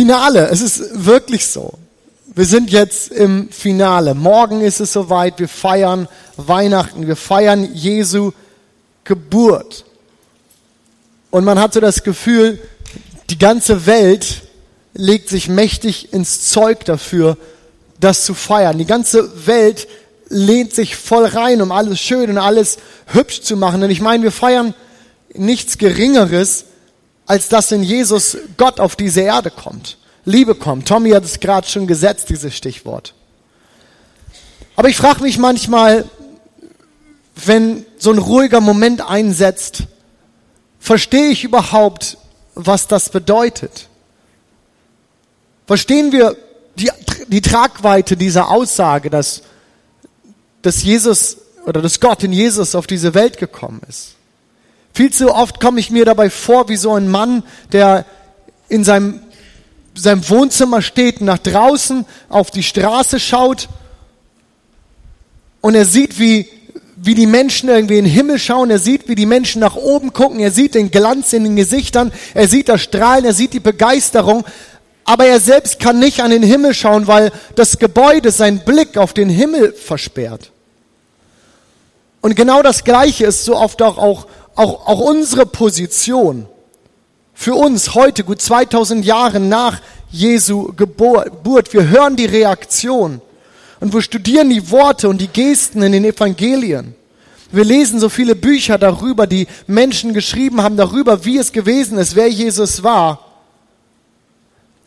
Finale, es ist wirklich so. Wir sind jetzt im Finale. Morgen ist es soweit, wir feiern Weihnachten, wir feiern Jesu Geburt. Und man hat so das Gefühl, die ganze Welt legt sich mächtig ins Zeug dafür, das zu feiern. Die ganze Welt lehnt sich voll rein, um alles schön und alles hübsch zu machen. Und ich meine, wir feiern nichts Geringeres, als dass in Jesus Gott auf diese Erde kommt. Liebe kommt. Tommy hat es gerade schon gesetzt, dieses Stichwort. Aber ich frage mich manchmal, wenn so ein ruhiger Moment einsetzt, verstehe ich überhaupt, was das bedeutet? Verstehen wir die, die Tragweite dieser Aussage, dass, dass Jesus oder dass Gott in Jesus auf diese Welt gekommen ist? Viel zu oft komme ich mir dabei vor wie so ein Mann, der in seinem, seinem Wohnzimmer steht, nach draußen auf die Straße schaut und er sieht, wie, wie die Menschen irgendwie in den Himmel schauen, er sieht, wie die Menschen nach oben gucken, er sieht den Glanz in den Gesichtern, er sieht das Strahlen, er sieht die Begeisterung, aber er selbst kann nicht an den Himmel schauen, weil das Gebäude seinen Blick auf den Himmel versperrt. Und genau das Gleiche ist so oft auch, auch, auch, auch unsere Position. Für uns heute, gut 2000 Jahre nach Jesu Geburt. Wir hören die Reaktion und wir studieren die Worte und die Gesten in den Evangelien. Wir lesen so viele Bücher darüber, die Menschen geschrieben haben, darüber, wie es gewesen ist, wer Jesus war.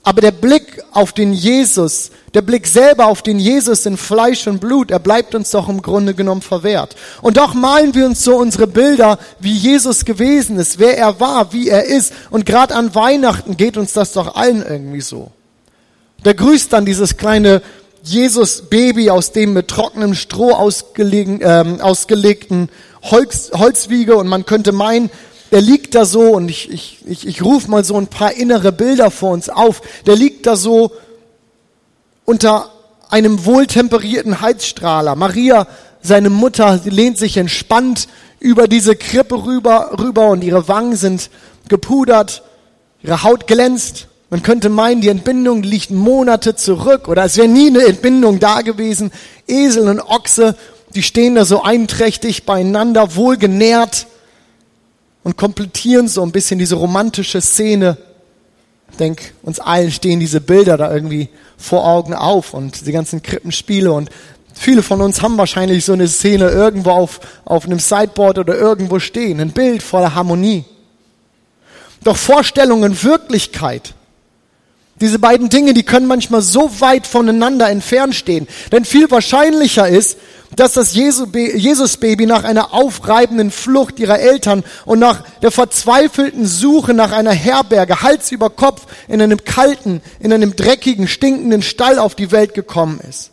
Aber der Blick auf den Jesus, der Blick selber auf den Jesus in Fleisch und Blut, er bleibt uns doch im Grunde genommen verwehrt. Und doch malen wir uns so unsere Bilder, wie Jesus gewesen ist, wer er war, wie er ist. Und gerade an Weihnachten geht uns das doch allen irgendwie so. Da grüßt dann dieses kleine Jesus-Baby aus dem mit trockenem Stroh ausgelegen, ähm, ausgelegten Holz, Holzwiege und man könnte meinen, der liegt da so und ich, ich, ich, ich rufe mal so ein paar innere Bilder vor uns auf. Der liegt da so unter einem wohltemperierten Heizstrahler. Maria, seine Mutter, lehnt sich entspannt über diese Krippe rüber, rüber und ihre Wangen sind gepudert, ihre Haut glänzt. Man könnte meinen, die Entbindung liegt Monate zurück oder es wäre nie eine Entbindung da gewesen. Esel und Ochse, die stehen da so einträchtig beieinander, wohlgenährt und komplettieren so ein bisschen diese romantische Szene. Ich denke, uns allen stehen diese Bilder da irgendwie vor Augen auf und die ganzen Krippenspiele und viele von uns haben wahrscheinlich so eine Szene irgendwo auf, auf einem Sideboard oder irgendwo stehen. Ein Bild voller Harmonie. Doch Vorstellung und Wirklichkeit, diese beiden Dinge, die können manchmal so weit voneinander entfernt stehen. Denn viel wahrscheinlicher ist, dass das Jesus-Baby nach einer aufreibenden Flucht ihrer Eltern und nach der verzweifelten Suche nach einer Herberge Hals über Kopf in einem kalten, in einem dreckigen, stinkenden Stall auf die Welt gekommen ist.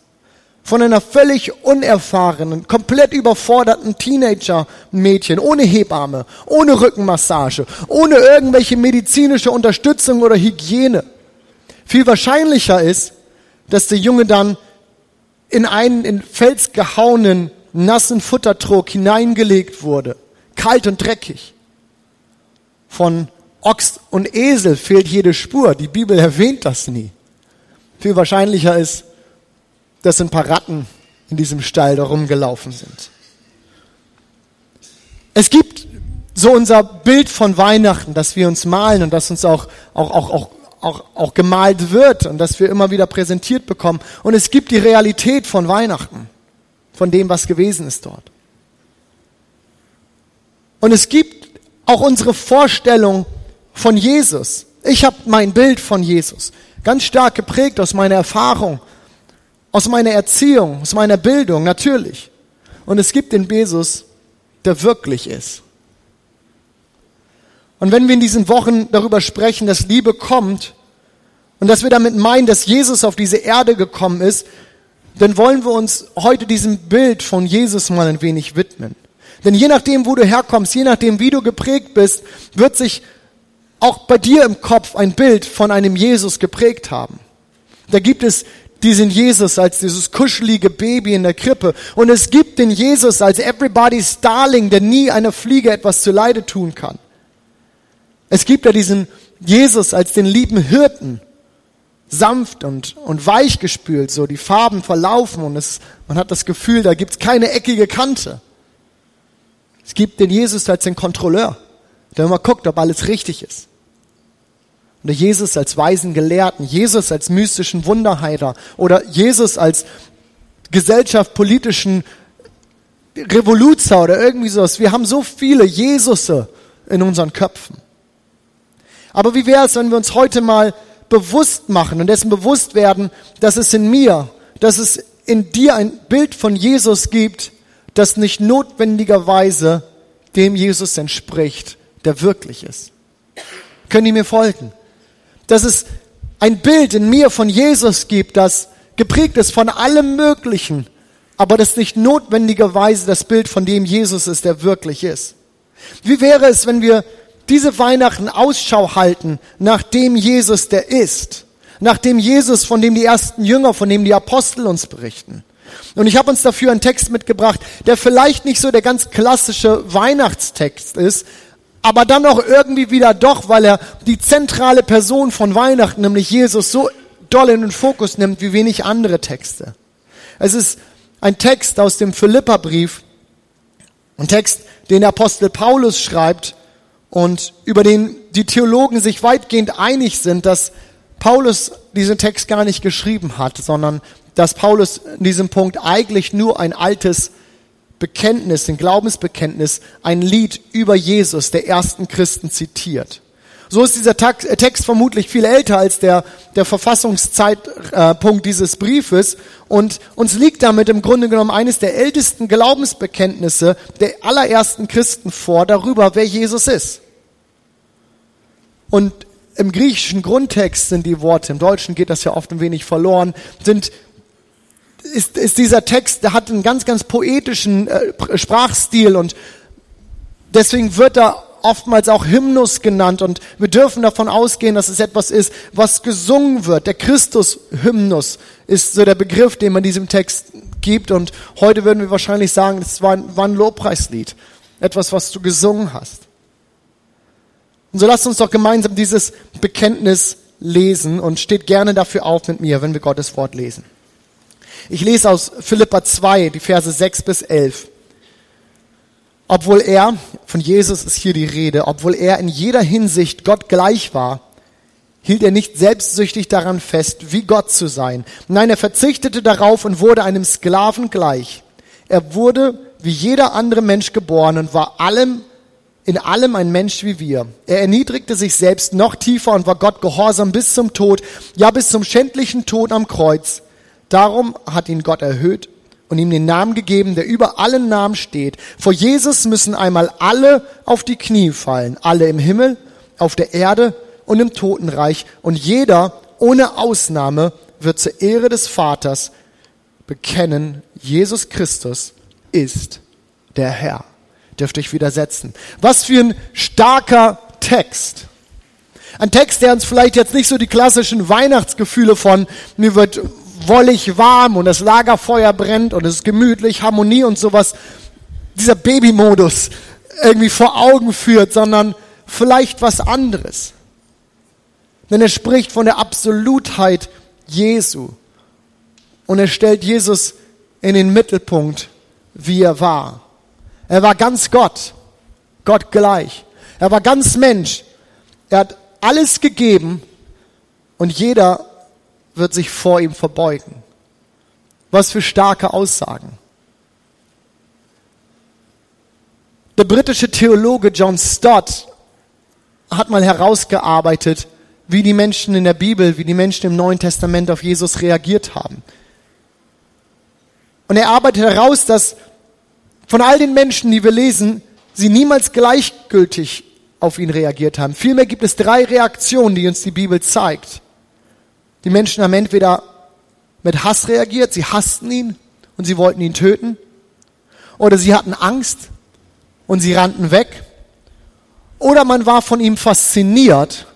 Von einer völlig unerfahrenen, komplett überforderten Teenager-Mädchen, ohne Hebamme, ohne Rückenmassage, ohne irgendwelche medizinische Unterstützung oder Hygiene. Viel wahrscheinlicher ist, dass der Junge dann in einen in Fels gehauenen, nassen Futtertrog hineingelegt wurde. Kalt und dreckig. Von Ochs und Esel fehlt jede Spur. Die Bibel erwähnt das nie. Viel wahrscheinlicher ist, dass ein paar Ratten in diesem Stall da rumgelaufen sind. Es gibt so unser Bild von Weihnachten, das wir uns malen und das uns auch, auch, auch, auch auch, auch gemalt wird und das wir immer wieder präsentiert bekommen. Und es gibt die Realität von Weihnachten, von dem, was gewesen ist dort. Und es gibt auch unsere Vorstellung von Jesus. Ich habe mein Bild von Jesus ganz stark geprägt aus meiner Erfahrung, aus meiner Erziehung, aus meiner Bildung, natürlich. Und es gibt den Jesus, der wirklich ist. Und wenn wir in diesen Wochen darüber sprechen, dass Liebe kommt und dass wir damit meinen, dass Jesus auf diese Erde gekommen ist, dann wollen wir uns heute diesem Bild von Jesus mal ein wenig widmen. Denn je nachdem, wo du herkommst, je nachdem, wie du geprägt bist, wird sich auch bei dir im Kopf ein Bild von einem Jesus geprägt haben. Da gibt es diesen Jesus als dieses kuschelige Baby in der Krippe. Und es gibt den Jesus als everybody's darling, der nie einer Fliege etwas zu Leide tun kann. Es gibt ja diesen Jesus als den lieben Hirten, sanft und, und weich gespült, so die Farben verlaufen und es, man hat das Gefühl, da gibt's keine eckige Kante. Es gibt den Jesus als den Kontrolleur, der immer guckt, ob alles richtig ist. Oder Jesus als weisen Gelehrten, Jesus als mystischen Wunderheiler oder Jesus als gesellschaftspolitischen Revoluzer oder irgendwie sowas. Wir haben so viele Jesusse in unseren Köpfen. Aber wie wäre es, wenn wir uns heute mal bewusst machen und dessen bewusst werden, dass es in mir, dass es in dir ein Bild von Jesus gibt, das nicht notwendigerweise dem Jesus entspricht, der wirklich ist. Können die mir folgen? Dass es ein Bild in mir von Jesus gibt, das geprägt ist von allem Möglichen, aber das nicht notwendigerweise das Bild von dem Jesus ist, der wirklich ist. Wie wäre es, wenn wir diese Weihnachten Ausschau halten nach dem Jesus, der ist, nach dem Jesus, von dem die ersten Jünger, von dem die Apostel uns berichten. Und ich habe uns dafür einen Text mitgebracht, der vielleicht nicht so der ganz klassische Weihnachtstext ist, aber dann auch irgendwie wieder doch, weil er die zentrale Person von Weihnachten, nämlich Jesus, so doll in den Fokus nimmt wie wenig andere Texte. Es ist ein Text aus dem Philipperbrief, ein Text, den der Apostel Paulus schreibt und über den die Theologen sich weitgehend einig sind, dass Paulus diesen Text gar nicht geschrieben hat, sondern dass Paulus in diesem Punkt eigentlich nur ein altes Bekenntnis, ein Glaubensbekenntnis, ein Lied über Jesus der ersten Christen zitiert. So ist dieser äh, Text vermutlich viel älter als der, der Verfassungszeitpunkt dieses Briefes und uns liegt damit im Grunde genommen eines der ältesten Glaubensbekenntnisse der allerersten Christen vor darüber, wer Jesus ist. Und im griechischen Grundtext sind die Worte, im Deutschen geht das ja oft ein wenig verloren, sind ist, ist dieser Text, der hat einen ganz, ganz poetischen äh, Sprachstil und deswegen wird er oftmals auch Hymnus genannt und wir dürfen davon ausgehen, dass es etwas ist, was gesungen wird. Der Christus-Hymnus ist so der Begriff, den man diesem Text gibt und heute würden wir wahrscheinlich sagen, es war, war ein Lobpreislied. Etwas, was du gesungen hast. Und so lasst uns doch gemeinsam dieses Bekenntnis lesen und steht gerne dafür auf mit mir, wenn wir Gottes Wort lesen. Ich lese aus Philippa 2, die Verse 6 bis 11. Obwohl er, von Jesus ist hier die Rede, obwohl er in jeder Hinsicht Gott gleich war, hielt er nicht selbstsüchtig daran fest, wie Gott zu sein. Nein, er verzichtete darauf und wurde einem Sklaven gleich. Er wurde wie jeder andere Mensch geboren und war allem, in allem ein Mensch wie wir. Er erniedrigte sich selbst noch tiefer und war Gott gehorsam bis zum Tod, ja bis zum schändlichen Tod am Kreuz. Darum hat ihn Gott erhöht und ihm den Namen gegeben, der über allen Namen steht. Vor Jesus müssen einmal alle auf die Knie fallen, alle im Himmel, auf der Erde und im Totenreich. Und jeder, ohne Ausnahme, wird zur Ehre des Vaters bekennen, Jesus Christus ist der Herr. Dürft euch widersetzen. Was für ein starker Text. Ein Text, der uns vielleicht jetzt nicht so die klassischen Weihnachtsgefühle von mir wird wollig warm und das Lagerfeuer brennt und es ist gemütlich, Harmonie und sowas, dieser Babymodus irgendwie vor Augen führt, sondern vielleicht was anderes. Denn er spricht von der Absolutheit Jesu. Und er stellt Jesus in den Mittelpunkt, wie er war. Er war ganz Gott, Gott gleich. Er war ganz Mensch. Er hat alles gegeben und jeder wird sich vor ihm verbeugen. Was für starke Aussagen. Der britische Theologe John Stott hat mal herausgearbeitet, wie die Menschen in der Bibel, wie die Menschen im Neuen Testament auf Jesus reagiert haben. Und er arbeitet heraus, dass von all den Menschen, die wir lesen, sie niemals gleichgültig auf ihn reagiert haben. Vielmehr gibt es drei Reaktionen, die uns die Bibel zeigt. Die Menschen haben entweder mit Hass reagiert, sie hassten ihn und sie wollten ihn töten, oder sie hatten Angst und sie rannten weg, oder man war von ihm fasziniert,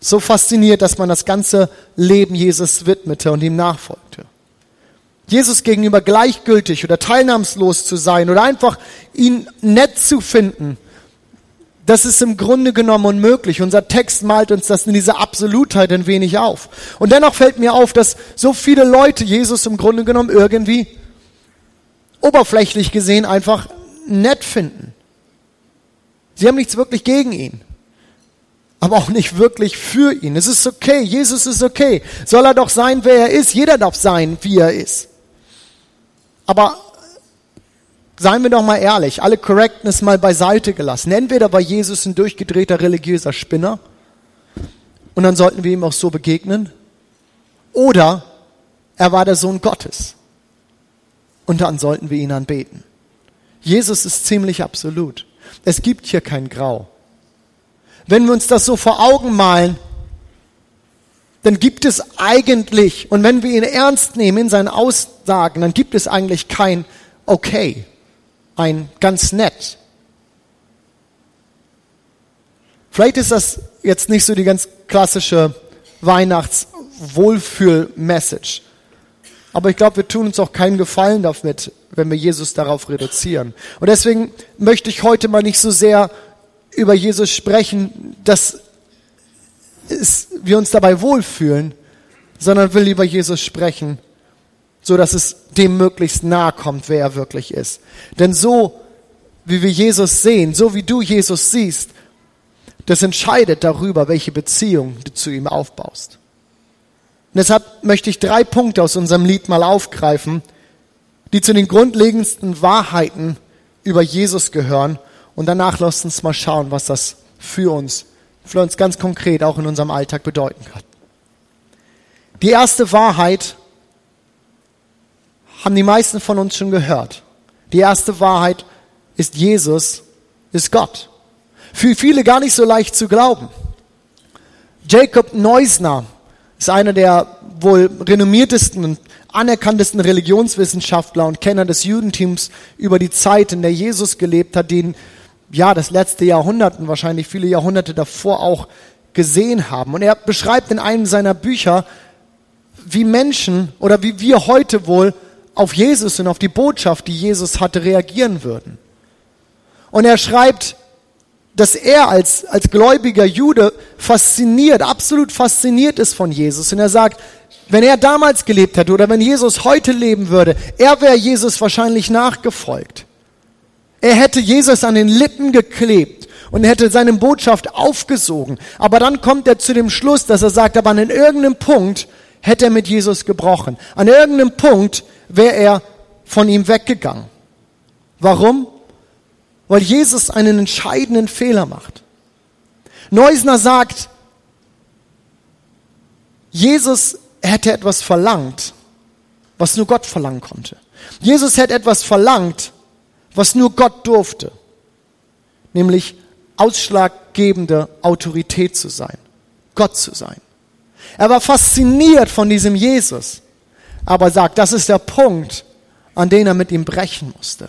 so fasziniert, dass man das ganze Leben Jesus widmete und ihm nachfolgte. Jesus gegenüber gleichgültig oder teilnahmslos zu sein oder einfach ihn nett zu finden, Das ist im Grunde genommen unmöglich. Unser Text malt uns das in dieser Absolutheit ein wenig auf. Und dennoch fällt mir auf, dass so viele Leute Jesus im Grunde genommen irgendwie oberflächlich gesehen einfach nett finden. Sie haben nichts wirklich gegen ihn, aber auch nicht wirklich für ihn. Es ist okay, Jesus ist okay. Soll er doch sein, wer er ist. Jeder darf sein, wie er ist. Aber seien wir doch mal ehrlich, alle Correctness mal beiseite gelassen. Entweder war Jesus ein durchgedrehter religiöser Spinner und dann sollten wir ihm auch so begegnen, oder er war der Sohn Gottes und dann sollten wir ihn anbeten. Jesus ist ziemlich absolut. Es gibt hier kein Grau. Wenn wir uns das so vor Augen malen, dann gibt es eigentlich, und wenn wir ihn ernst nehmen in seinen Aussagen, dann gibt es eigentlich kein Okay, ein ganz nett. Vielleicht ist das jetzt nicht so die ganz klassische Weihnachts-Wohlfühl-Message. Aber ich glaube, wir tun uns auch keinen Gefallen damit, wenn wir Jesus darauf reduzieren. Und deswegen möchte ich heute mal nicht so sehr über Jesus sprechen, dass wir uns dabei wohlfühlen, sondern will über Jesus sprechen, so dass es dem möglichst nahe kommt, wer er wirklich ist. Denn so, wie wir Jesus sehen, so wie du Jesus siehst, das entscheidet darüber, welche Beziehung du zu ihm aufbaust. Und deshalb möchte ich drei Punkte aus unserem Lied mal aufgreifen, die zu den grundlegendsten Wahrheiten über Jesus gehören. Und danach lasst uns mal schauen, was das für uns, für uns ganz konkret auch in unserem Alltag bedeuten kann. Die erste Wahrheit haben die meisten von uns schon gehört. Die erste Wahrheit ist Jesus ist Gott. Für viele gar nicht so leicht zu glauben. Jacob Neusner ist einer der wohl renommiertesten und anerkanntesten Religionswissenschaftler und Kenner des Judentums über die Zeit, in der Jesus gelebt hat, den ja das letzte Jahrhundert und wahrscheinlich viele Jahrhunderte davor auch gesehen haben. Und er beschreibt in einem seiner Bücher, wie Menschen oder wie wir heute wohl auf Jesus und auf die Botschaft, die Jesus hatte, reagieren würden. Und er schreibt, dass er als, als gläubiger Jude fasziniert, absolut fasziniert ist von Jesus. Und er sagt, wenn er damals gelebt hätte oder wenn Jesus heute leben würde, er wäre Jesus wahrscheinlich nachgefolgt. Er hätte Jesus an den Lippen geklebt und hätte seine Botschaft aufgesogen. Aber dann kommt er zu dem Schluss, dass er sagt, aber an irgendeinem Punkt hätte er mit Jesus gebrochen. An irgendeinem Punkt wäre er von ihm weggegangen. Warum? Weil Jesus einen entscheidenden Fehler macht. Neusner sagt, Jesus hätte etwas verlangt, was nur Gott verlangen konnte. Jesus hätte etwas verlangt, was nur Gott durfte, nämlich ausschlaggebende Autorität zu sein, Gott zu sein. Er war fasziniert von diesem Jesus, aber sagt, das ist der Punkt, an den er mit ihm brechen musste.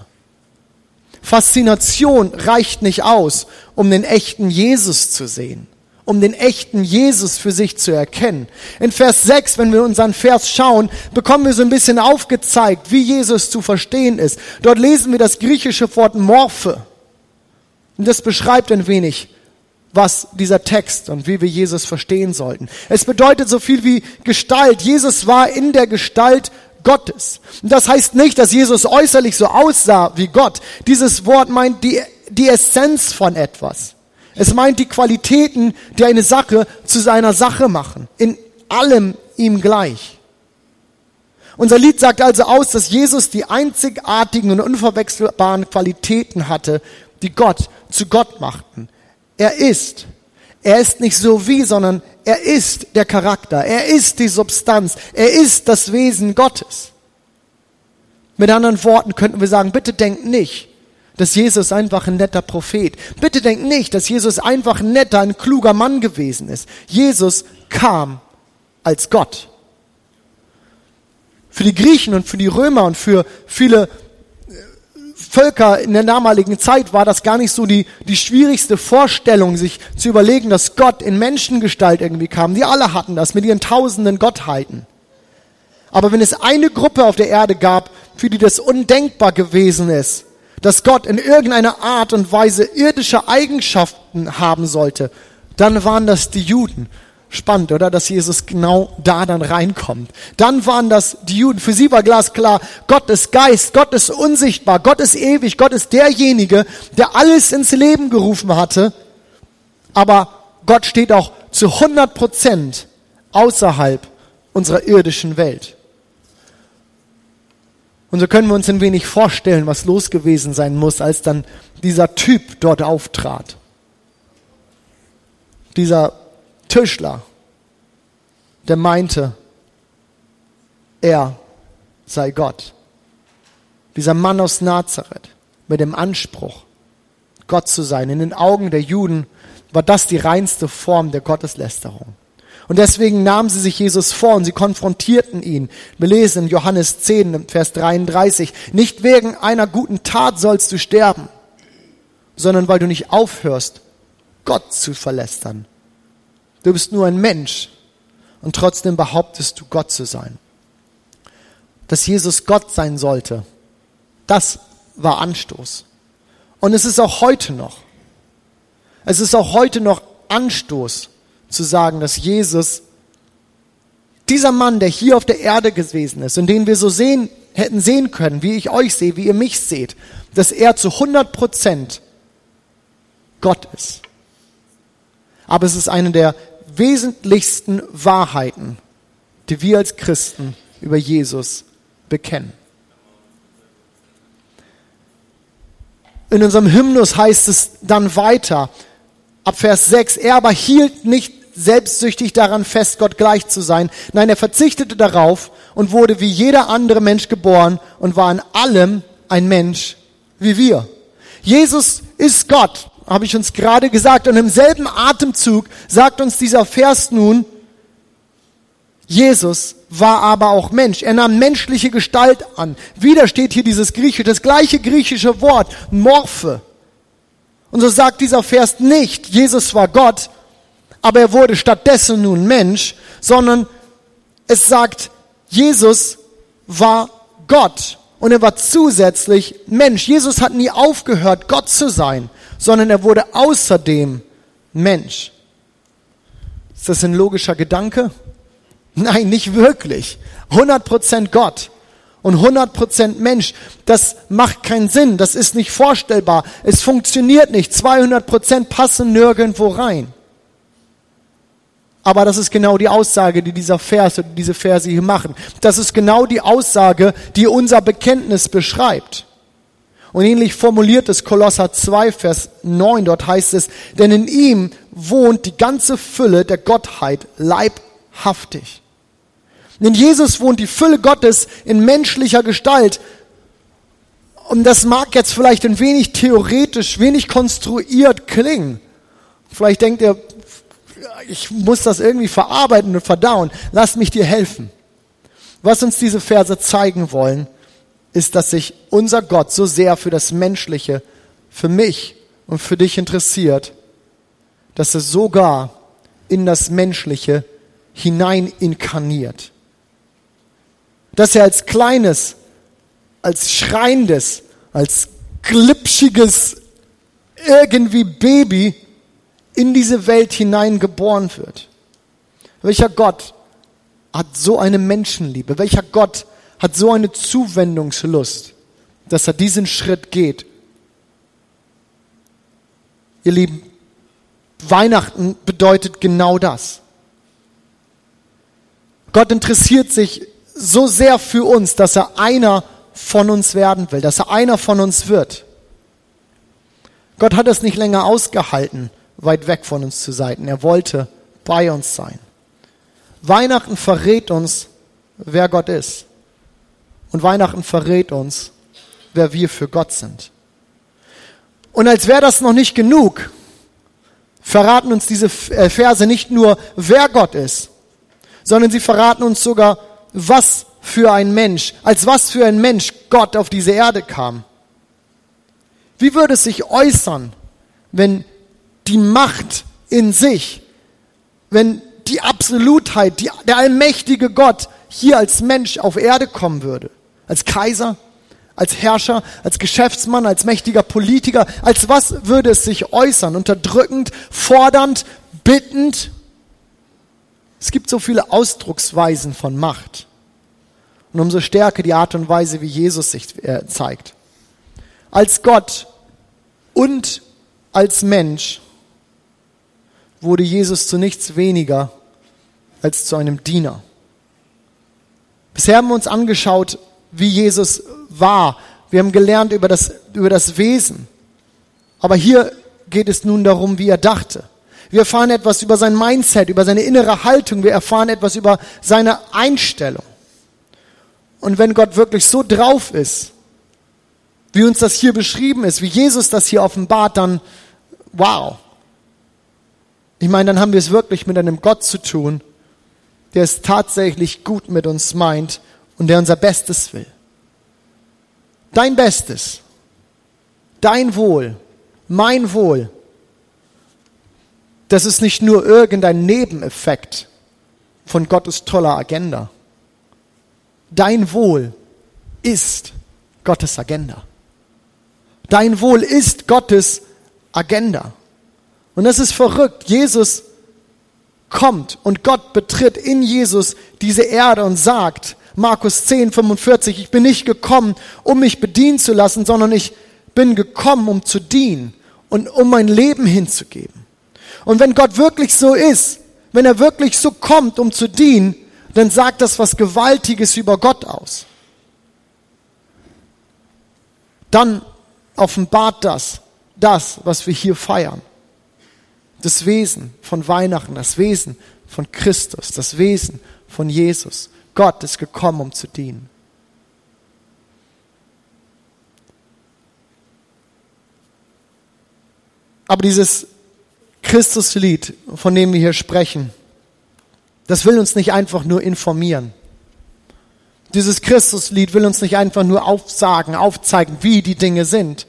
Faszination reicht nicht aus, um den echten Jesus zu sehen um den echten Jesus für sich zu erkennen. In Vers 6, wenn wir unseren Vers schauen, bekommen wir so ein bisschen aufgezeigt, wie Jesus zu verstehen ist. Dort lesen wir das griechische Wort Morphe. Und das beschreibt ein wenig, was dieser Text und wie wir Jesus verstehen sollten. Es bedeutet so viel wie Gestalt. Jesus war in der Gestalt Gottes. Und das heißt nicht, dass Jesus äußerlich so aussah wie Gott. Dieses Wort meint die, die Essenz von etwas. Es meint die Qualitäten, die eine Sache zu seiner Sache machen. In allem ihm gleich. Unser Lied sagt also aus, dass Jesus die einzigartigen und unverwechselbaren Qualitäten hatte, die Gott zu Gott machten. Er ist. Er ist nicht so wie, sondern er ist der Charakter. Er ist die Substanz. Er ist das Wesen Gottes. Mit anderen Worten könnten wir sagen, bitte denkt nicht, dass Jesus einfach ein netter Prophet. Bitte denkt nicht, dass Jesus einfach ein netter, ein kluger Mann gewesen ist. Jesus kam als Gott. Für die Griechen und für die Römer und für viele Völker in der damaligen Zeit war das gar nicht so die, die schwierigste Vorstellung, sich zu überlegen, dass Gott in Menschengestalt irgendwie kam. Die alle hatten das mit ihren tausenden Gottheiten. Aber wenn es eine Gruppe auf der Erde gab, für die das undenkbar gewesen ist, dass Gott in irgendeiner Art und Weise irdische Eigenschaften haben sollte, dann waren das die Juden. Spannend, oder? Dass Jesus genau da dann reinkommt. Dann waren das die Juden. Für sie war glasklar, Gott ist Geist, Gott ist unsichtbar, Gott ist ewig, Gott ist derjenige, der alles ins Leben gerufen hatte. Aber Gott steht auch zu 100 Prozent außerhalb unserer irdischen Welt. Und so können wir uns ein wenig vorstellen, was los gewesen sein muss, als dann dieser Typ dort auftrat. Dieser Tischler, der meinte, er sei Gott. Dieser Mann aus Nazareth mit dem Anspruch, Gott zu sein. In den Augen der Juden war das die reinste Form der Gotteslästerung. Und deswegen nahmen sie sich Jesus vor und sie konfrontierten ihn. Wir lesen in Johannes 10, Vers 33, nicht wegen einer guten Tat sollst du sterben, sondern weil du nicht aufhörst, Gott zu verlästern. Du bist nur ein Mensch und trotzdem behauptest du Gott zu sein. Dass Jesus Gott sein sollte, das war Anstoß. Und es ist auch heute noch. Es ist auch heute noch Anstoß zu sagen, dass Jesus, dieser Mann, der hier auf der Erde gewesen ist und den wir so sehen, hätten sehen können, wie ich euch sehe, wie ihr mich seht, dass er zu 100 Prozent Gott ist. Aber es ist eine der wesentlichsten Wahrheiten, die wir als Christen über Jesus bekennen. In unserem Hymnus heißt es dann weiter, ab Vers 6, er aber hielt nicht selbstsüchtig daran fest, Gott gleich zu sein. Nein, er verzichtete darauf und wurde wie jeder andere Mensch geboren und war in allem ein Mensch wie wir. Jesus ist Gott, habe ich uns gerade gesagt. Und im selben Atemzug sagt uns dieser Vers nun, Jesus war aber auch Mensch. Er nahm menschliche Gestalt an. Wieder steht hier dieses Griechische, das gleiche griechische Wort, Morphe. Und so sagt dieser Vers nicht, Jesus war Gott, aber er wurde stattdessen nun Mensch, sondern es sagt, Jesus war Gott und er war zusätzlich Mensch. Jesus hat nie aufgehört, Gott zu sein, sondern er wurde außerdem Mensch. Ist das ein logischer Gedanke? Nein, nicht wirklich. 100% Gott und 100% Mensch. Das macht keinen Sinn. Das ist nicht vorstellbar. Es funktioniert nicht. 200% passen nirgendwo rein. Aber das ist genau die Aussage, die dieser Vers oder diese Verse hier machen. Das ist genau die Aussage, die unser Bekenntnis beschreibt. Und ähnlich formuliert es Kolosser 2, Vers 9. Dort heißt es, denn in ihm wohnt die ganze Fülle der Gottheit leibhaftig. In Jesus wohnt die Fülle Gottes in menschlicher Gestalt. Und das mag jetzt vielleicht ein wenig theoretisch, wenig konstruiert klingen. Vielleicht denkt ihr, ich muss das irgendwie verarbeiten und verdauen. Lass mich dir helfen. Was uns diese Verse zeigen wollen, ist, dass sich unser Gott so sehr für das Menschliche, für mich und für dich interessiert, dass er sogar in das Menschliche hinein inkarniert. Dass er als kleines, als schreiendes, als glitschiges irgendwie Baby in diese Welt hinein geboren wird. Welcher Gott hat so eine Menschenliebe? Welcher Gott hat so eine Zuwendungslust, dass er diesen Schritt geht? Ihr Lieben, Weihnachten bedeutet genau das. Gott interessiert sich so sehr für uns, dass er einer von uns werden will, dass er einer von uns wird. Gott hat es nicht länger ausgehalten, weit weg von uns zu sein. Er wollte bei uns sein. Weihnachten verrät uns, wer Gott ist. Und Weihnachten verrät uns, wer wir für Gott sind. Und als wäre das noch nicht genug, verraten uns diese äh, Verse nicht nur, wer Gott ist, sondern sie verraten uns sogar, was für ein Mensch, als was für ein Mensch Gott auf diese Erde kam. Wie würde es sich äußern, wenn die Macht in sich, wenn die Absolutheit, die, der allmächtige Gott hier als Mensch auf Erde kommen würde, als Kaiser, Als Herrscher, als Geschäftsmann, als mächtiger Politiker, als was würde es sich äußern? Unterdrückend, fordernd, bittend? Es gibt so viele Ausdrucksweisen von Macht. Und umso stärker die Art und Weise, wie Jesus sich äh, zeigt. Als Gott und als Mensch wurde Jesus zu nichts weniger als zu einem Diener. Bisher haben wir uns angeschaut, wie Jesus war. Wir haben gelernt über das, über das Wesen. Aber hier geht es nun darum, wie er dachte. Wir erfahren etwas über sein Mindset, über seine innere Haltung. Wir erfahren etwas über seine Einstellung. Und wenn Gott wirklich so drauf ist, wie uns das hier beschrieben ist, wie Jesus das hier offenbart, dann wow. Ich meine, dann haben wir es wirklich mit einem Gott zu tun, der es tatsächlich gut mit uns meint und der unser Bestes will. Dein Bestes, dein Wohl, mein Wohl, das ist nicht nur irgendein Nebeneffekt von Gottes toller Agenda. Dein Wohl ist Gottes Agenda. Dein Wohl ist Gottes Agenda. Und das ist verrückt. Jesus kommt und Gott betritt in Jesus diese Erde und sagt, Markus 10, 45, ich bin nicht gekommen, um mich bedienen zu lassen, sondern ich bin gekommen, um zu dienen und um mein Leben hinzugeben. Und wenn Gott wirklich so ist, wenn er wirklich so kommt, um zu dienen, dann sagt das was Gewaltiges über Gott aus. Dann offenbart das, das, was wir hier feiern das Wesen von Weihnachten, das Wesen von Christus, das Wesen von Jesus. Gott ist gekommen, um zu dienen. Aber dieses Christuslied, von dem wir hier sprechen, das will uns nicht einfach nur informieren. Dieses Christuslied will uns nicht einfach nur aufsagen, aufzeigen, wie die Dinge sind,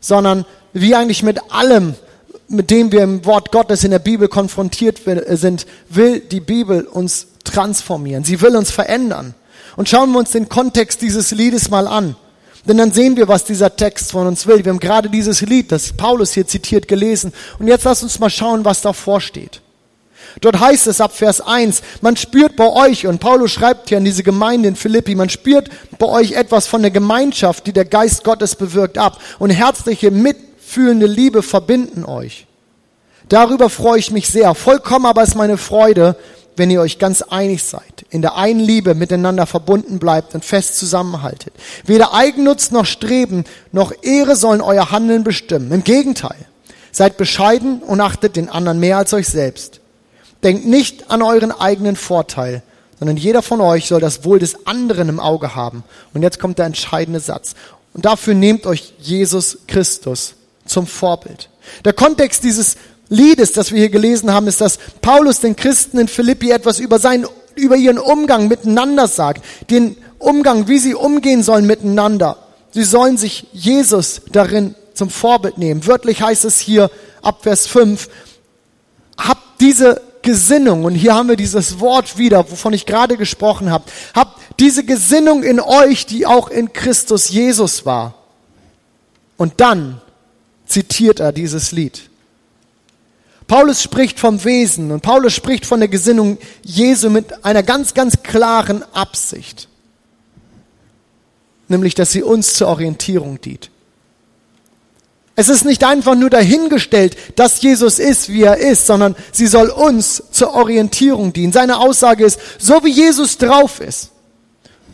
sondern wie eigentlich mit allem, mit dem wir im Wort Gottes in der Bibel konfrontiert äh, sind, will die Bibel uns transformieren. Sie will uns verändern. Und schauen wir uns den Kontext dieses Liedes mal an. Denn dann sehen wir, was dieser Text von uns will. Wir haben gerade dieses Lied, das Paulus hier zitiert, gelesen. Und jetzt lass uns mal schauen, was davor steht. Dort heißt es ab Vers 1, man spürt bei euch, und Paulus schreibt hier an diese Gemeinde in Philippi, man spürt bei euch etwas von der Gemeinschaft, die der Geist Gottes bewirkt ab und herzliche Mit fühlende Liebe verbinden euch. Darüber freue ich mich sehr. Vollkommen aber ist meine Freude, wenn ihr euch ganz einig seid, in der einen Liebe miteinander verbunden bleibt und fest zusammenhaltet. Weder Eigennutz noch Streben noch Ehre sollen euer Handeln bestimmen. Im Gegenteil, seid bescheiden und achtet den anderen mehr als euch selbst. Denkt nicht an euren eigenen Vorteil, sondern jeder von euch soll das Wohl des anderen im Auge haben. Und jetzt kommt der entscheidende Satz. Und dafür nehmt euch Jesus Christus zum Vorbild. Der Kontext dieses Liedes, das wir hier gelesen haben, ist, dass Paulus den Christen in Philippi etwas über seinen, über ihren Umgang miteinander sagt. Den Umgang, wie sie umgehen sollen miteinander. Sie sollen sich Jesus darin zum Vorbild nehmen. Wörtlich heißt es hier ab Vers 5, habt diese Gesinnung, und hier haben wir dieses Wort wieder, wovon ich gerade gesprochen habe, habt diese Gesinnung in euch, die auch in Christus Jesus war. Und dann zitiert er dieses Lied. Paulus spricht vom Wesen und Paulus spricht von der Gesinnung Jesu mit einer ganz, ganz klaren Absicht. Nämlich, dass sie uns zur Orientierung dient. Es ist nicht einfach nur dahingestellt, dass Jesus ist, wie er ist, sondern sie soll uns zur Orientierung dienen. Seine Aussage ist, so wie Jesus drauf ist,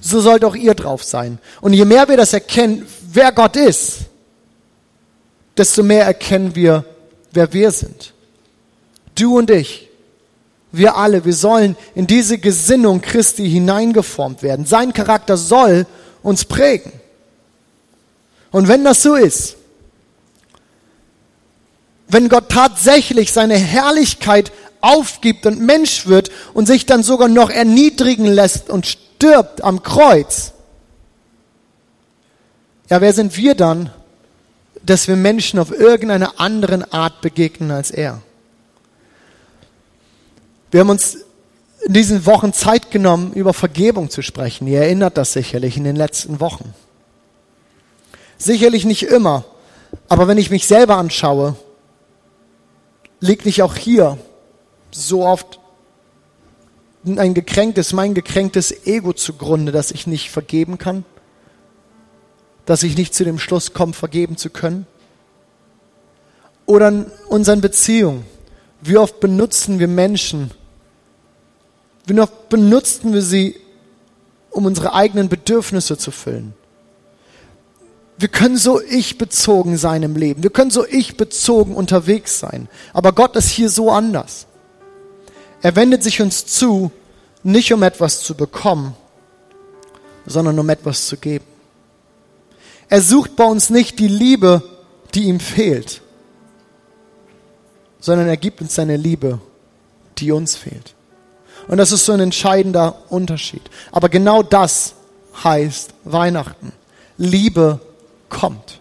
so sollt auch ihr drauf sein. Und je mehr wir das erkennen, wer Gott ist, desto mehr erkennen wir, wer wir sind. Du und ich, wir alle, wir sollen in diese Gesinnung Christi hineingeformt werden. Sein Charakter soll uns prägen. Und wenn das so ist, wenn Gott tatsächlich seine Herrlichkeit aufgibt und Mensch wird und sich dann sogar noch erniedrigen lässt und stirbt am Kreuz, ja, wer sind wir dann, dass wir Menschen auf irgendeine andere Art begegnen als er. Wir haben uns in diesen Wochen Zeit genommen, über Vergebung zu sprechen. Ihr erinnert das sicherlich in den letzten Wochen. Sicherlich nicht immer. Aber wenn ich mich selber anschaue, liegt nicht auch hier so oft ein gekränktes, mein gekränktes Ego zugrunde, dass ich nicht vergeben kann? Dass ich nicht zu dem Schluss komme, vergeben zu können? Oder in unseren Beziehungen. Wie oft benutzen wir Menschen? Wie oft benutzen wir sie, um unsere eigenen Bedürfnisse zu füllen? Wir können so ich-bezogen sein im Leben. Wir können so ich-bezogen unterwegs sein. Aber Gott ist hier so anders. Er wendet sich uns zu, nicht um etwas zu bekommen, sondern um etwas zu geben. Er sucht bei uns nicht die Liebe, die ihm fehlt, sondern er gibt uns seine Liebe, die uns fehlt. Und das ist so ein entscheidender Unterschied. Aber genau das heißt Weihnachten. Liebe kommt.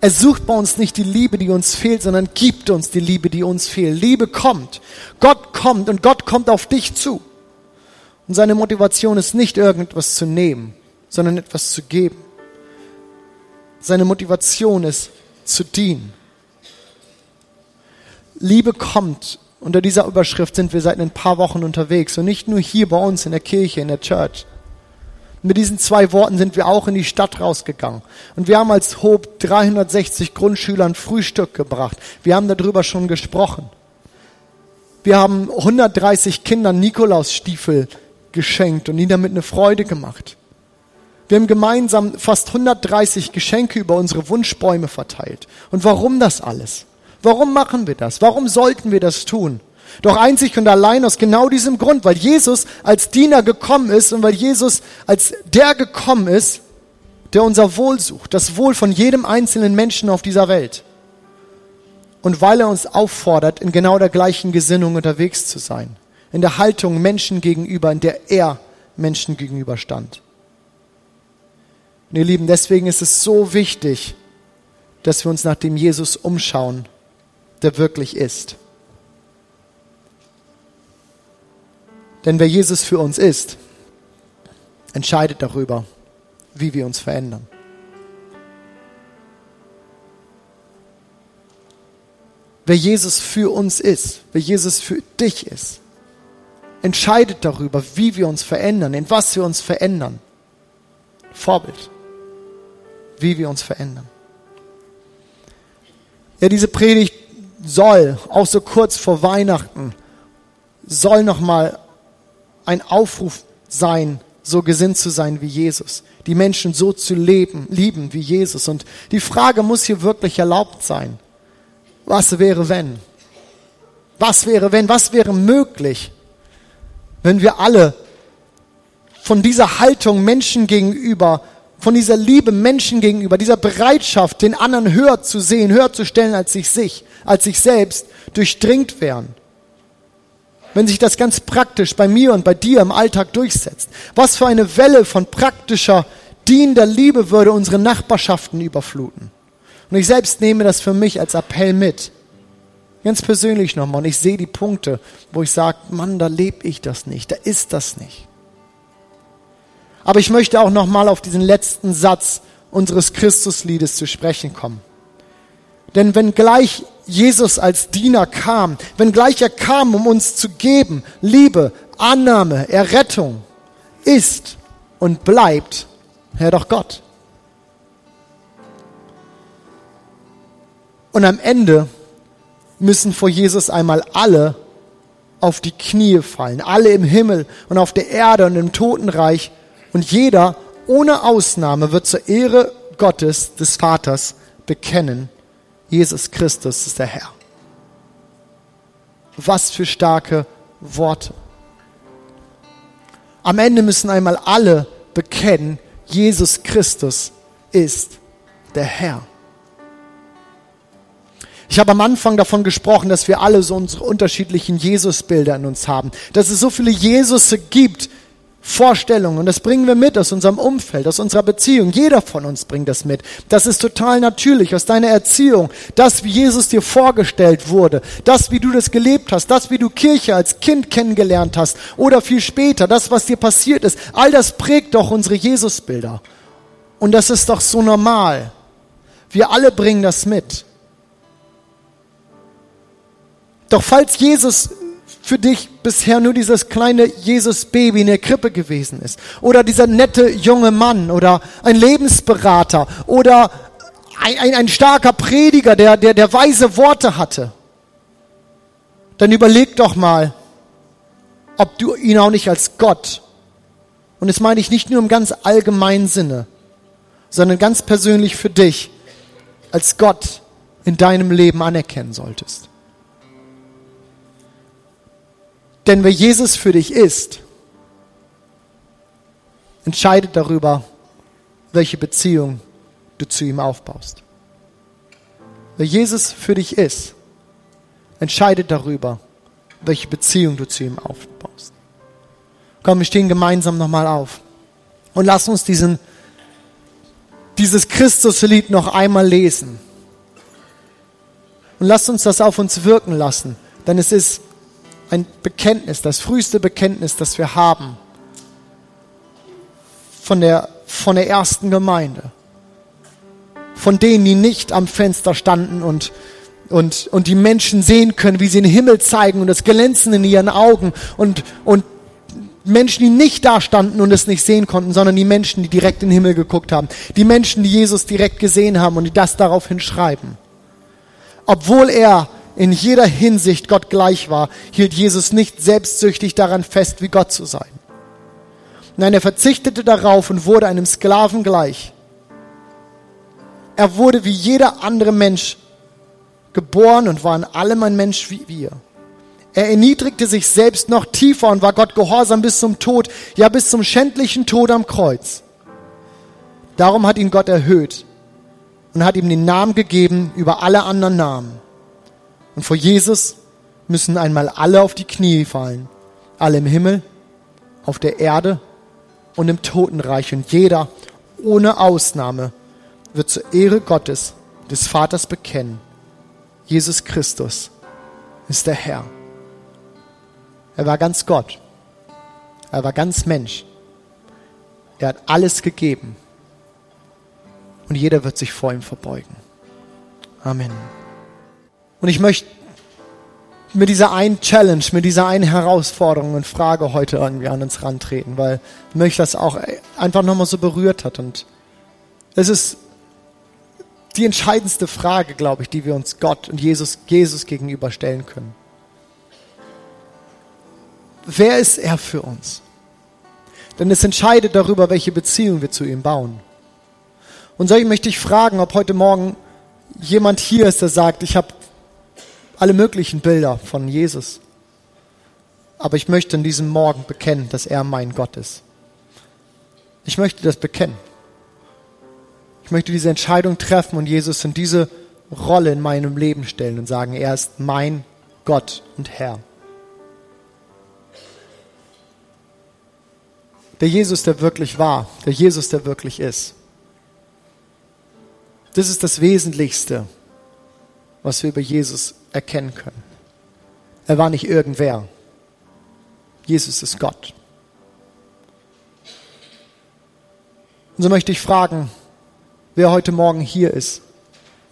Er sucht bei uns nicht die Liebe, die uns fehlt, sondern gibt uns die Liebe, die uns fehlt. Liebe kommt. Gott kommt und Gott kommt auf dich zu. Und seine Motivation ist nicht irgendwas zu nehmen, sondern etwas zu geben. Seine Motivation ist zu dienen. Liebe kommt. Unter dieser Überschrift sind wir seit ein paar Wochen unterwegs und nicht nur hier bei uns in der Kirche, in der Church, mit diesen zwei Worten sind wir auch in die Stadt rausgegangen. Und wir haben als Hob 360 Grundschülern Frühstück gebracht. Wir haben darüber schon gesprochen. Wir haben 130 Kindern Nikolausstiefel geschenkt und ihnen damit eine Freude gemacht. Wir haben gemeinsam fast 130 Geschenke über unsere Wunschbäume verteilt. Und warum das alles? Warum machen wir das? Warum sollten wir das tun? Doch einzig und allein aus genau diesem Grund, weil Jesus als Diener gekommen ist und weil Jesus als der gekommen ist, der unser Wohl sucht, das Wohl von jedem einzelnen Menschen auf dieser Welt. Und weil er uns auffordert, in genau der gleichen Gesinnung unterwegs zu sein, in der Haltung Menschen gegenüber, in der er Menschen gegenüber stand. Und ihr Lieben, deswegen ist es so wichtig, dass wir uns nach dem Jesus umschauen, der wirklich ist. Denn wer Jesus für uns ist, entscheidet darüber, wie wir uns verändern. Wer Jesus für uns ist, wer Jesus für dich ist, entscheidet darüber, wie wir uns verändern, in was wir uns verändern. Vorbild, wie wir uns verändern. Ja, diese Predigt soll, auch so kurz vor Weihnachten, soll nochmal ein Aufruf sein, so gesinnt zu sein wie Jesus, die Menschen so zu leben, lieben wie Jesus. Und die Frage muss hier wirklich erlaubt sein. Was wäre wenn? Was wäre wenn? Was wäre möglich, wenn wir alle von dieser Haltung Menschen gegenüber, von dieser Liebe Menschen gegenüber, dieser Bereitschaft, den anderen höher zu sehen, höher zu stellen als sich, sich als sich selbst, durchdringt wären? wenn sich das ganz praktisch bei mir und bei dir im Alltag durchsetzt? Was für eine Welle von praktischer, dienender Liebe würde unsere Nachbarschaften überfluten? Und ich selbst nehme das für mich als Appell mit. Ganz persönlich nochmal. Und ich sehe die Punkte, wo ich sage, Mann, da lebe ich das nicht, da ist das nicht. Aber ich möchte auch nochmal auf diesen letzten Satz unseres Christusliedes zu sprechen kommen. Denn wenn gleich Jesus als Diener kam, wenn gleich er kam, um uns zu geben, Liebe, Annahme, Errettung, ist und bleibt Herr doch Gott. Und am Ende müssen vor Jesus einmal alle auf die Knie fallen, alle im Himmel und auf der Erde und im Totenreich. Und jeder ohne Ausnahme wird zur Ehre Gottes, des Vaters, bekennen, Jesus Christus ist der Herr. Was für starke Worte. Am Ende müssen einmal alle bekennen, Jesus Christus ist der Herr. Ich habe am Anfang davon gesprochen, dass wir alle so unsere unterschiedlichen Jesusbilder in uns haben, dass es so viele Jesusse gibt, Vorstellungen. Und das bringen wir mit aus unserem Umfeld, aus unserer Beziehung. Jeder von uns bringt das mit. Das ist total natürlich aus deiner Erziehung. Das, wie Jesus dir vorgestellt wurde. Das, wie du das gelebt hast. Das, wie du Kirche als Kind kennengelernt hast. Oder viel später. Das, was dir passiert ist. All das prägt doch unsere Jesusbilder. Und das ist doch so normal. Wir alle bringen das mit. Doch falls Jesus für dich bisher nur dieses kleine Jesus-Baby in der Krippe gewesen ist, oder dieser nette junge Mann, oder ein Lebensberater, oder ein, ein, ein starker Prediger, der, der, der weise Worte hatte, dann überleg doch mal, ob du ihn auch nicht als Gott, und das meine ich nicht nur im ganz allgemeinen Sinne, sondern ganz persönlich für dich, als Gott in deinem Leben anerkennen solltest. Denn wer Jesus für dich ist, entscheidet darüber, welche Beziehung du zu ihm aufbaust. Wer Jesus für dich ist, entscheidet darüber, welche Beziehung du zu ihm aufbaust. Komm, wir stehen gemeinsam nochmal auf und lass uns diesen, dieses Christuslied noch einmal lesen. Und lass uns das auf uns wirken lassen, denn es ist ein Bekenntnis, das früheste Bekenntnis, das wir haben von der, von der ersten Gemeinde. Von denen, die nicht am Fenster standen und, und, und die Menschen sehen können, wie sie den Himmel zeigen und das Glänzen in ihren Augen und, und Menschen, die nicht da standen und es nicht sehen konnten, sondern die Menschen, die direkt in den Himmel geguckt haben. Die Menschen, die Jesus direkt gesehen haben und die das daraufhin schreiben. Obwohl er in jeder Hinsicht Gott gleich war, hielt Jesus nicht selbstsüchtig daran fest, wie Gott zu sein. Nein, er verzichtete darauf und wurde einem Sklaven gleich. Er wurde wie jeder andere Mensch geboren und war in allem ein Mensch wie wir. Er erniedrigte sich selbst noch tiefer und war Gott gehorsam bis zum Tod, ja bis zum schändlichen Tod am Kreuz. Darum hat ihn Gott erhöht und hat ihm den Namen gegeben über alle anderen Namen und vor Jesus müssen einmal alle auf die Knie fallen. Alle im Himmel, auf der Erde und im Totenreich. Und jeder, ohne Ausnahme, wird zur Ehre Gottes, des Vaters bekennen. Jesus Christus ist der Herr. Er war ganz Gott. Er war ganz Mensch. Er hat alles gegeben. Und jeder wird sich vor ihm verbeugen. Amen. Und ich möchte mit dieser einen Challenge, mit dieser einen Herausforderung und Frage heute irgendwie an uns rantreten, weil mich das auch einfach nochmal so berührt hat. Und es ist die entscheidendste Frage, glaube ich, die wir uns Gott und Jesus, Jesus gegenüberstellen können. Wer ist er für uns? Denn es entscheidet darüber, welche Beziehung wir zu ihm bauen. Und so möchte ich fragen, ob heute Morgen jemand hier ist, der sagt, ich habe alle möglichen Bilder von Jesus. Aber ich möchte in diesem Morgen bekennen, dass er mein Gott ist. Ich möchte das bekennen. Ich möchte diese Entscheidung treffen und Jesus in diese Rolle in meinem Leben stellen und sagen, er ist mein Gott und Herr. Der Jesus, der wirklich war, der Jesus, der wirklich ist. Das ist das Wesentlichste, was wir über Jesus erkennen können. Er war nicht irgendwer. Jesus ist Gott. Und so möchte ich fragen, wer heute Morgen hier ist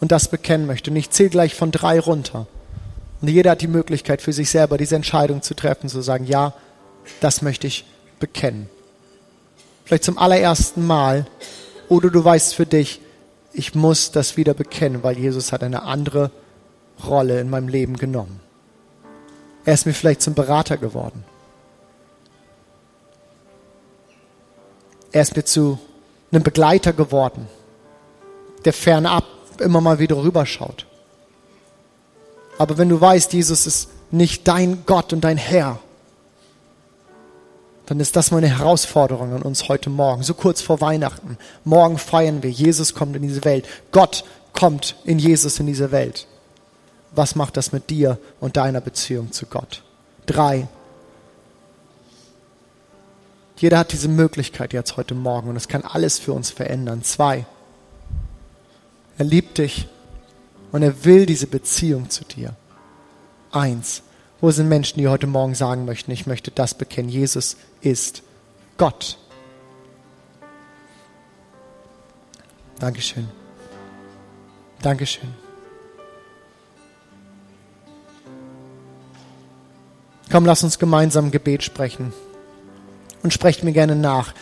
und das bekennen möchte. Und ich zähle gleich von drei runter. Und jeder hat die Möglichkeit für sich selber diese Entscheidung zu treffen, zu sagen, ja, das möchte ich bekennen. Vielleicht zum allerersten Mal. Oder du weißt für dich, ich muss das wieder bekennen, weil Jesus hat eine andere Rolle in meinem Leben genommen. Er ist mir vielleicht zum Berater geworden. Er ist mir zu einem Begleiter geworden, der fernab immer mal wieder rüberschaut. Aber wenn du weißt, Jesus ist nicht dein Gott und dein Herr, dann ist das meine Herausforderung an uns heute Morgen, so kurz vor Weihnachten. Morgen feiern wir, Jesus kommt in diese Welt. Gott kommt in Jesus in diese Welt was macht das mit dir und deiner Beziehung zu Gott? Drei. Jeder hat diese Möglichkeit jetzt heute Morgen und es kann alles für uns verändern. Zwei. Er liebt dich und er will diese Beziehung zu dir. Eins. Wo sind Menschen, die heute Morgen sagen möchten, ich möchte das bekennen, Jesus ist Gott. Dankeschön. Dankeschön. Komm, lass uns gemeinsam Gebet sprechen. Und sprecht mir gerne nach.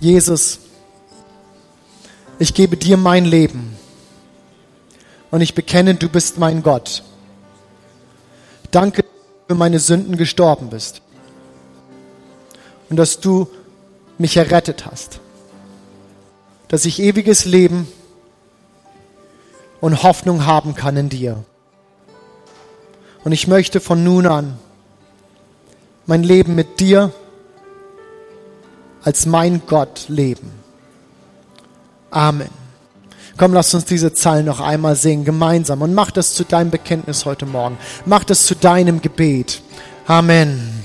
Jesus, ich gebe dir mein Leben. Und ich bekenne, du bist mein Gott. Danke, dass du für meine Sünden gestorben bist. Und dass du mich errettet hast. Dass ich ewiges Leben und Hoffnung haben kann in dir. Und ich möchte von nun an mein Leben mit dir als mein Gott leben. Amen. Komm, lass uns diese Zeilen noch einmal singen, gemeinsam. Und mach das zu deinem Bekenntnis heute Morgen. Mach das zu deinem Gebet. Amen.